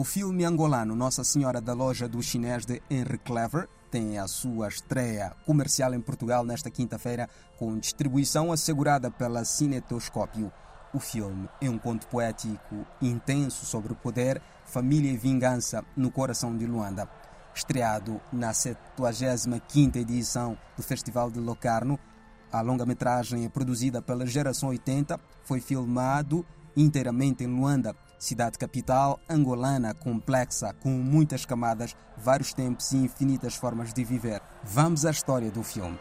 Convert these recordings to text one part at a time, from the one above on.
O filme angolano Nossa Senhora da Loja do Chinês de Henry Clever tem a sua estreia comercial em Portugal nesta quinta-feira, com distribuição assegurada pela Cinetoscópio. O filme é um conto poético intenso sobre poder, família e vingança no coração de Luanda. Estreado na 75ª edição do Festival de Locarno, a longa-metragem é produzida pela Geração 80, foi filmado inteiramente em Luanda, cidade capital angolana complexa, com muitas camadas, vários tempos e infinitas formas de viver. Vamos à história do filme.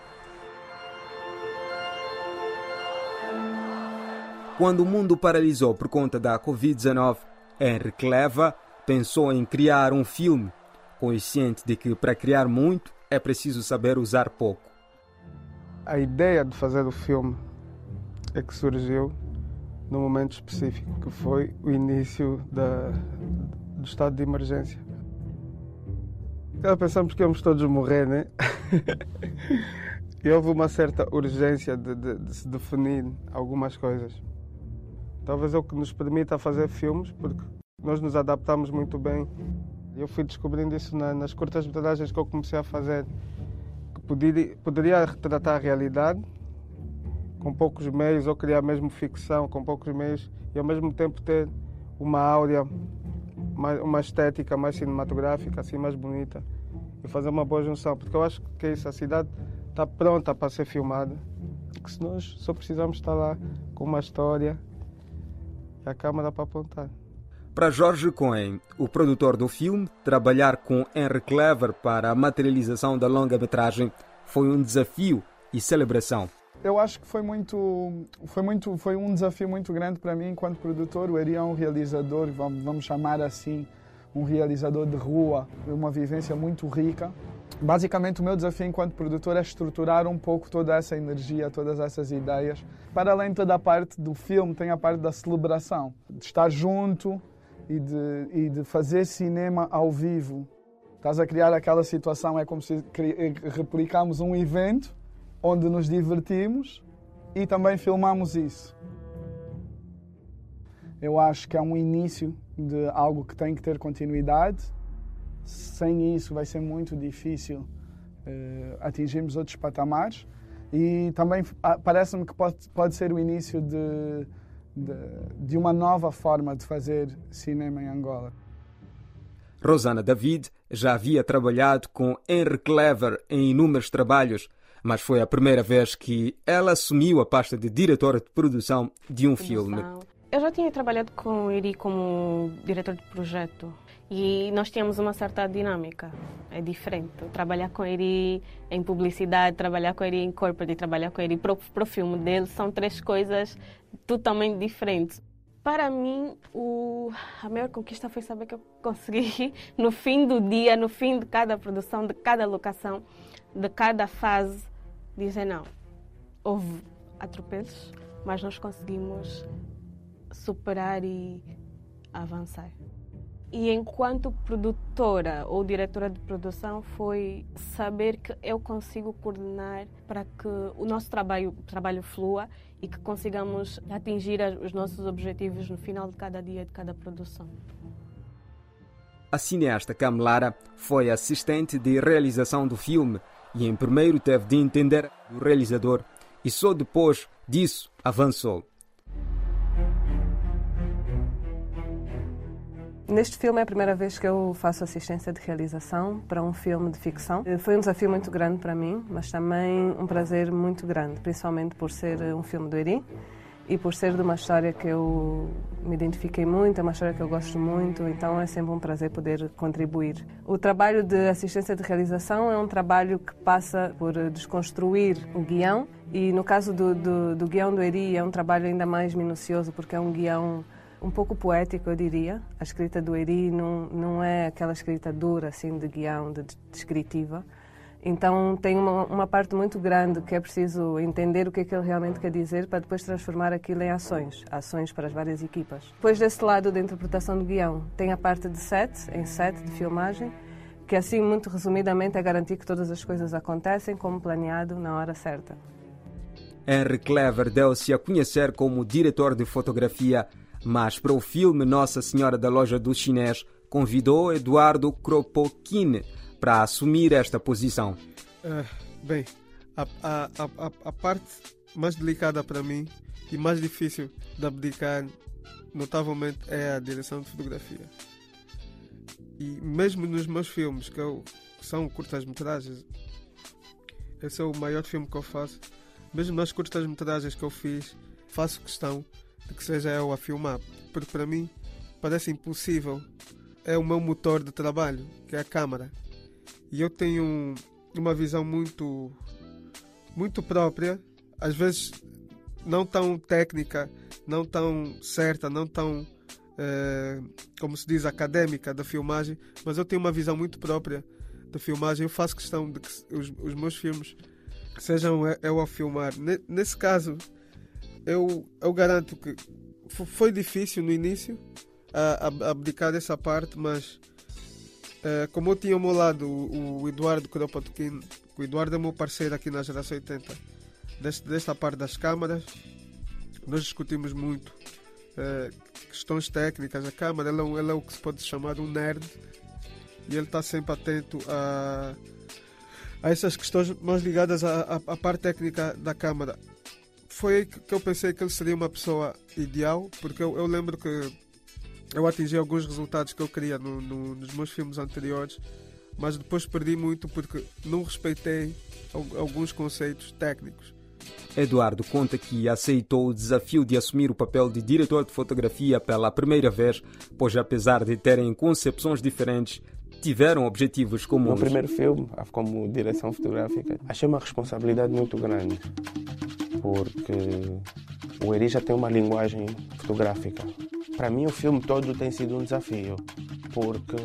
Quando o mundo paralisou por conta da Covid-19, Henry Cleva pensou em criar um filme, consciente de que para criar muito é preciso saber usar pouco. A ideia de fazer o filme é que surgiu num momento específico, que foi o início da, do estado de emergência. Já pensamos que íamos todos morrer, né? e houve uma certa urgência de, de, de, se definir algumas coisas. Talvez é o que nos permita fazer filmes, porque nós nos adaptamos muito bem. Eu fui descobrindo isso na, nas curtas metragens que eu comecei a fazer, que poderia, poderia retratar a realidade, com poucos meios, ou criar mesmo ficção com poucos meios e ao mesmo tempo ter uma áurea, uma estética mais cinematográfica, assim mais bonita e fazer uma boa junção, porque eu acho que é isso, a cidade está pronta para ser filmada, que se nós só precisamos estar lá com uma história e a câmera para apontar. Para Jorge Cohen, o produtor do filme, trabalhar com Henry Clever para a materialização da longa-metragem foi um desafio e celebração eu acho que foi muito, foi muito, foi um desafio muito grande para mim enquanto produtor. O Eri é um realizador, vamos chamar assim, um realizador de rua, uma vivência muito rica. Basicamente, o meu desafio enquanto produtor é estruturar um pouco toda essa energia, todas essas ideias. Para além de toda a parte do filme, tem a parte da celebração, de estar junto e de, e de fazer cinema ao vivo. Estás a criar aquela situação, é como se replicamos um evento onde nos divertimos e também filmamos isso. Eu acho que é um início de algo que tem que ter continuidade. Sem isso vai ser muito difícil uh, atingirmos outros patamares. E também ah, parece-me que pode, pode ser o início de, de, de uma nova forma de fazer cinema em Angola. Rosana David já havia trabalhado com Henry Clever em inúmeros trabalhos mas foi a primeira vez que ela assumiu a pasta de diretora de produção de um filme. Eu já tinha trabalhado com Iri como diretor de projeto e nós tínhamos uma certa dinâmica. É diferente. Trabalhar com ele em publicidade, trabalhar com ele em corporate, trabalhar com ele para o filme dele são três coisas totalmente diferentes. Para mim, o, a maior conquista foi saber que eu consegui, no fim do dia, no fim de cada produção, de cada locação, de cada fase, dizer não. Houve atropelos, mas nós conseguimos superar e avançar. E enquanto produtora ou diretora de produção foi saber que eu consigo coordenar para que o nosso trabalho, trabalho flua e que consigamos atingir os nossos objetivos no final de cada dia de cada produção. A cineasta Camlara foi assistente de realização do filme e em primeiro teve de entender o realizador e só depois disso avançou. Neste filme é a primeira vez que eu faço assistência de realização para um filme de ficção. Foi um desafio muito grande para mim, mas também um prazer muito grande, principalmente por ser um filme do Eri e por ser de uma história que eu me identifiquei muito, é uma história que eu gosto muito, então é sempre um prazer poder contribuir. O trabalho de assistência de realização é um trabalho que passa por desconstruir o guião e no caso do, do, do guião do Eri é um trabalho ainda mais minucioso porque é um guião um pouco poético, eu diria. A escrita do Eri não, não é aquela escrita dura, assim, de guião, de descritiva. Então tem uma, uma, parte muito grande que é preciso entender o que é que ele realmente quer dizer para depois transformar aquilo em ações, ações para as várias equipas. Depois desse lado da interpretação do guião, tem a parte de set, em set de filmagem, que assim muito resumidamente é garantir que todas as coisas acontecem como planeado na hora certa. Henry Clever deu-se a conhecer como diretor de fotografia mas para o filme Nossa Senhora da Loja do Chinês convidou Eduardo Kropotkin para assumir esta posição. Uh, bem, a, a, a, a parte mais delicada para mim e mais difícil de abdicar, notavelmente, é a direção de fotografia. E mesmo nos meus filmes, que, eu, que são curtas-metragens, esse é o maior filme que eu faço. Mesmo nas curtas-metragens que eu fiz, faço questão de que seja eu a filmar, porque para mim parece impossível. É o meu motor de trabalho, que é a câmera. E eu tenho uma visão muito, muito própria, às vezes não tão técnica, não tão certa, não tão, é, como se diz, académica da filmagem, mas eu tenho uma visão muito própria da filmagem. Eu faço questão de que os, os meus filmes sejam eu a filmar. Nesse caso, eu, eu garanto que foi difícil no início a, a abdicar dessa parte, mas é, como eu tinha ao meu lado o, o Eduardo Kropotkin, o Eduardo é meu parceiro aqui na geração 80, deste, desta parte das câmaras, nós discutimos muito é, questões técnicas. A câmara ele, é ele é o que se pode chamar um nerd e ele está sempre atento a, a essas questões mais ligadas à, à, à parte técnica da câmara. Foi aí que eu pensei que ele seria uma pessoa ideal, porque eu, eu lembro que eu atingi alguns resultados que eu queria no, no, nos meus filmes anteriores, mas depois perdi muito porque não respeitei alguns conceitos técnicos. Eduardo conta que aceitou o desafio de assumir o papel de diretor de fotografia pela primeira vez, pois apesar de terem concepções diferentes, tiveram objetivos comuns. No primeiro filme, como direção fotográfica, achei uma responsabilidade muito grande, porque o Eri já tem uma linguagem fotográfica. Para mim, o filme todo tem sido um desafio, porque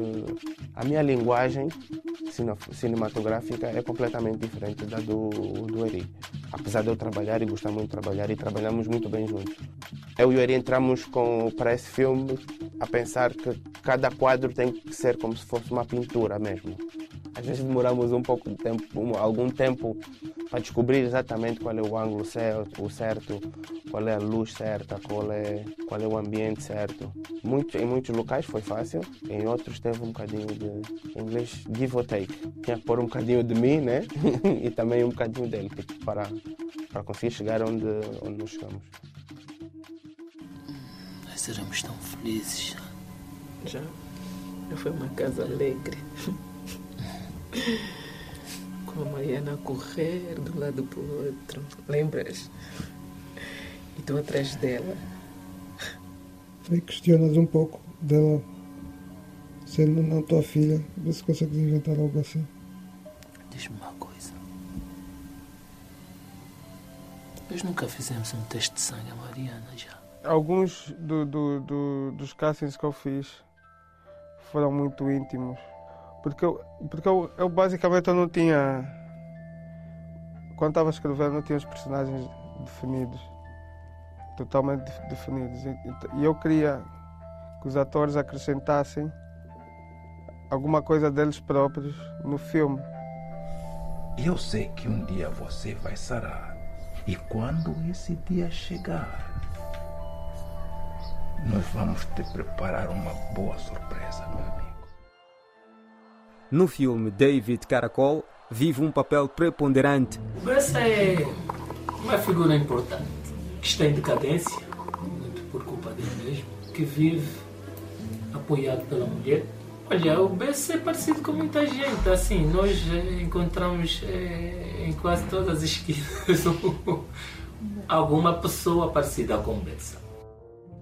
a minha linguagem cinematográfica é completamente diferente da do, do Eri. Apesar de eu trabalhar e gostar muito de trabalhar, e trabalhamos muito bem juntos. Eu e o Eri entramos com, para esse filme a pensar que cada quadro tem que ser como se fosse uma pintura mesmo. Às vezes demoramos um pouco de tempo, um, algum tempo para descobrir exatamente qual é o ângulo certo, o certo, qual é a luz certa, qual é, qual é o ambiente certo. Muito, em muitos locais foi fácil, em outros teve um bocadinho de em inglês give or take. Tinha que pôr um bocadinho de mim, né? e também um bocadinho dele, tipo, para, para conseguir chegar onde, onde nós chegamos. Nós éramos tão felizes. Já. Foi uma casa alegre. Com a Mariana a correr de um lado para o outro. Lembras? E tu atrás dela. Aí questionas um pouco dela sendo não tua filha. Vê se consegues inventar algo assim. Diz-me uma coisa. Nós nunca fizemos um teste de sangue a Mariana já. Alguns do, do, do, dos castings que eu fiz foram muito íntimos porque eu, porque eu, eu basicamente eu não tinha. Quando estava escrevendo, não tinha os personagens definidos. Totalmente definidos. E eu queria que os atores acrescentassem alguma coisa deles próprios no filme. Eu sei que um dia você vai sarar. E quando esse dia chegar, nós vamos te preparar uma boa surpresa, meu amigo. No filme, David Caracol vive um papel preponderante. Essa é uma figura importante, que está em decadência, muito por culpa dele mesmo, que vive apoiado pela mulher. Olha, o BC é parecido com muita gente, assim, nós encontramos é, em quase todas as esquinas alguma pessoa parecida com o Bessa.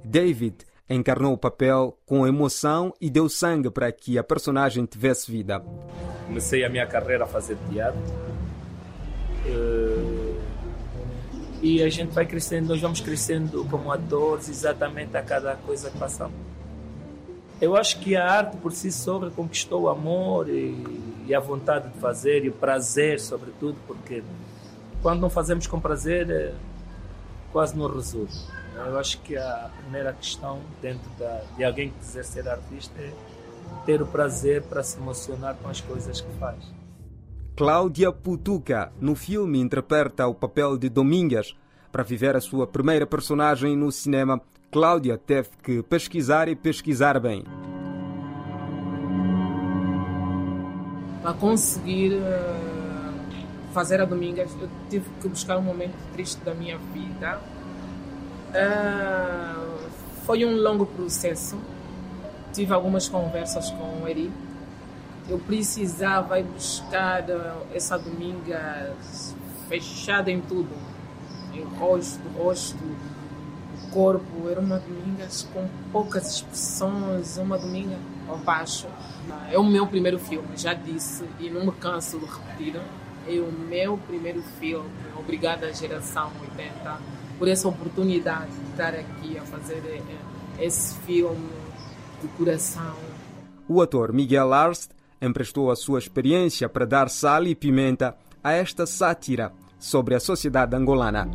David encarnou o papel com emoção e deu sangue para que a personagem tivesse vida. Comecei a minha carreira a fazer teatro. Eh, e a gente vai crescendo, nós vamos crescendo como atores exatamente a cada coisa que passamos. Eu acho que a arte por si só reconquistou o amor e, e a vontade de fazer e o prazer, sobretudo, porque quando não fazemos com prazer, eh, quase não resulta. Eu acho que a primeira questão dentro da, de alguém que quiser ser artista é ter o prazer para se emocionar com as coisas que faz. Cláudia Putuca, no filme, interpreta o papel de Domingas. Para viver a sua primeira personagem no cinema, Cláudia teve que pesquisar e pesquisar bem. Para conseguir uh, fazer a Domingas, eu tive que buscar um momento triste da minha vida. Uh, foi um longo processo. Tive algumas conversas com o Eri. Eu precisava ir buscar uh, essa Domingas fechada em tudo em rosto, rosto, corpo. Era uma dominga com poucas expressões, uma dominga ao baixo. É o meu primeiro filme, já disse, e não me canso de repetir. É o meu primeiro filme. Obrigada geração 80 por essa oportunidade de estar aqui a fazer eh, esse filme de coração. O ator Miguel Lars emprestou a sua experiência para dar sal e pimenta a esta sátira sobre a sociedade angolana.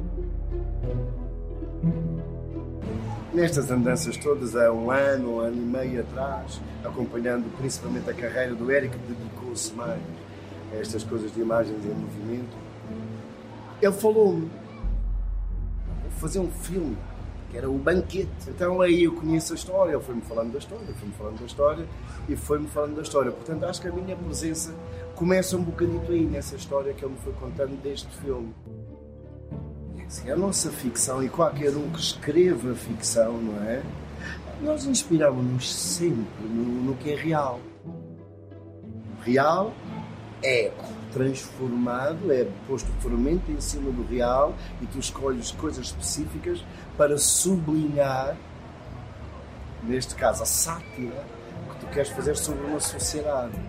Nestas andanças todas, há um ano, um ano e meio atrás, acompanhando principalmente a carreira do Eric, que dedicou-se mais a estas coisas de imagens em movimento, ele falou-me: fazer um filme que era o banquete. Então aí eu conheço a história, ele foi-me falando da história, foi-me falando da história e foi-me falando da história. Portanto, acho que a minha presença começa um bocadito aí nessa história que ele me foi contando deste filme. Assim, a nossa ficção e qualquer um que escreva ficção, não é? Nós inspiramos-nos sempre no, no que é real. Real é transformado, é posto fermento em cima do real e tu escolhes coisas específicas para sublinhar, neste caso, a sátira que tu queres fazer sobre uma sociedade.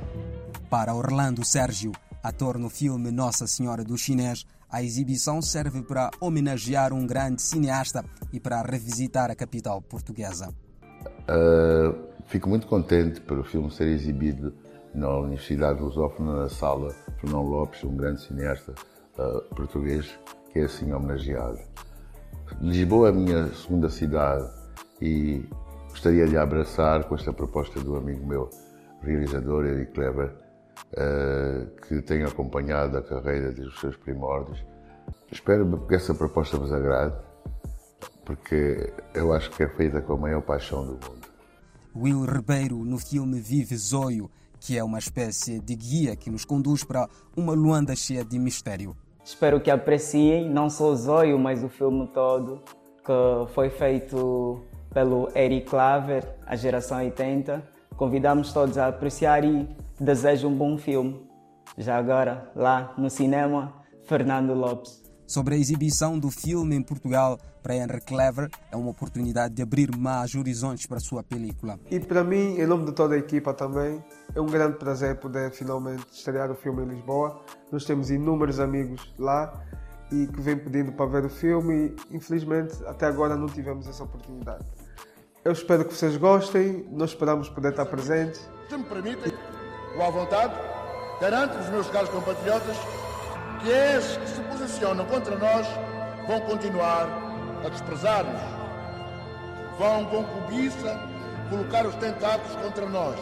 Para Orlando Sérgio, ator no filme Nossa Senhora do Chinês, a exibição serve para homenagear um grande cineasta e para revisitar a capital portuguesa. Uh, fico muito contente pelo filme ser exibido na Universidade Lusófona, na sala Fernão Lopes, um grande cineasta uh, português, que é assim homenageado. Lisboa é a minha segunda cidade e gostaria de abraçar com esta proposta do amigo meu, realizador Eric Kleber, uh, que tem acompanhado a carreira desde os seus primórdios. Espero que essa proposta vos agrade, porque eu acho que é feita com a maior paixão do mundo. Will Ribeiro, no filme Vive Zoio, que é uma espécie de guia que nos conduz para uma Luanda cheia de mistério. Espero que apreciem não só o Zoio, mas o filme todo, que foi feito pelo Eric Claver, a geração 80. Convidamos todos a apreciar e desejo um bom filme. Já agora, lá no cinema, Fernando Lopes. Sobre a exibição do filme em Portugal para Henry Clever, é uma oportunidade de abrir mais horizontes para a sua película. E para mim, em nome de toda a equipa também, é um grande prazer poder finalmente estrear o filme em Lisboa. Nós temos inúmeros amigos lá e que vêm pedindo para ver o filme e infelizmente até agora não tivemos essa oportunidade. Eu espero que vocês gostem, nós esperamos poder estar presentes. Se me permitem, com a vontade, garanto aos meus caros compatriotas que esses que se posicionam contra nós vão continuar a desprezar-nos. Vão com cobiça colocar os tentáculos contra nós,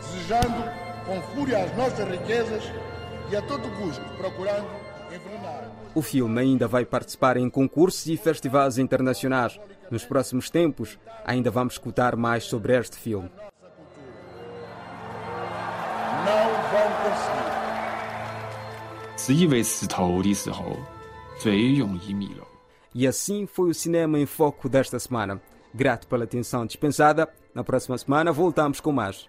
desejando com fúria as nossas riquezas e a todo custo procurando envenenar. O filme ainda vai participar em concursos e festivais internacionais. Nos próximos tempos, ainda vamos escutar mais sobre este filme. 只以为死头的时候最容易迷路。 E assim foi o Cinema em Foco desta semana. Grato pela atenção dispensada. Na próxima semana voltamos com mais.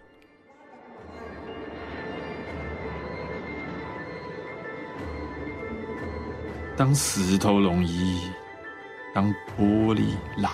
当石头容易，当玻璃烂。